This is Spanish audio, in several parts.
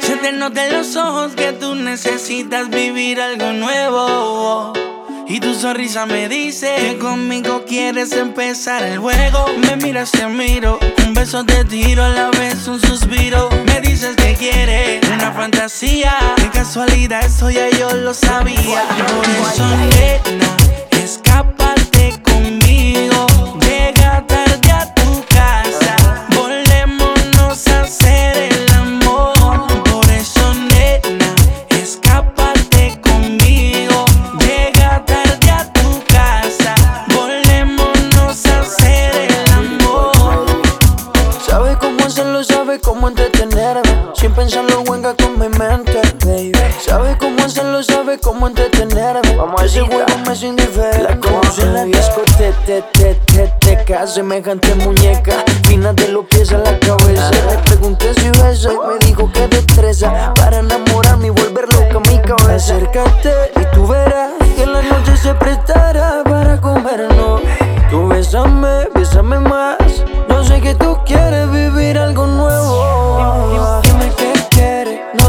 Se te nota en los ojos que tú necesitas vivir algo nuevo. Y tu sonrisa me dice que conmigo quieres empezar el juego. Me miras, te miro, un beso te tiro, a la vez un suspiro. Me dices que quieres una fantasía. De casualidad, eso ya yo lo sabía. Por eso, nena, Cómo hacerlo, sabe cómo entretenerme. Sin pensarlo, venga con mi mente, baby. Sabe cómo hacerlo, sabe cómo entretenerme. Vamos a Ese juego me es indiferente. La conocí en la discoteca, te, te, te, te, te, semejante muñeca. Fina de los pies a la cabeza. Le pregunté si besa y me dijo que destreza. Para enamorarme y volver loca mi cabeza. Acércate y tú verás que la noche se prestará para comernos. Tú bésame, bésame más.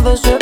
Quieres,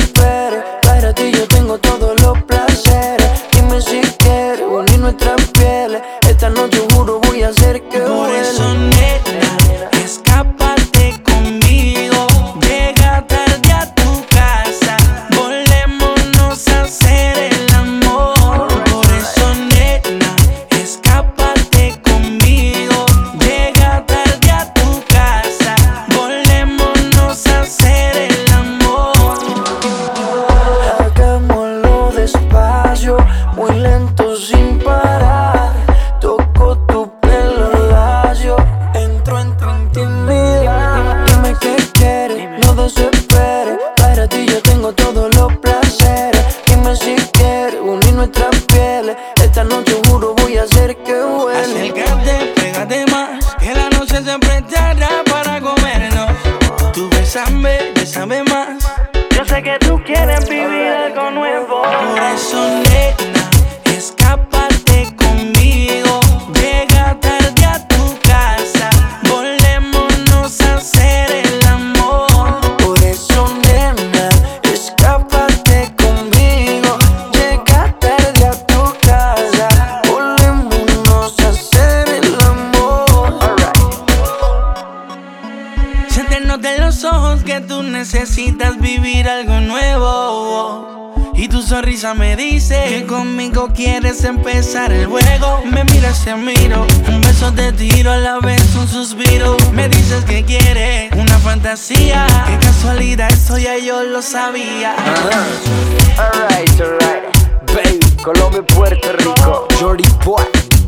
de los ojos que tú necesitas vivir algo nuevo. Y tu sonrisa me dice que conmigo quieres empezar el juego. Me miras, te miro, un beso te tiro a la vez, un suspiro. Me dices que quieres una fantasía. Qué casualidad, eso ya yo lo sabía. Uh -huh. Alright, alright. Baby, Colombia, Puerto Rico. Jordi Boy.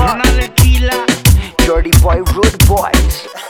Ron Alequila, Dirty Boy, Rude Boys.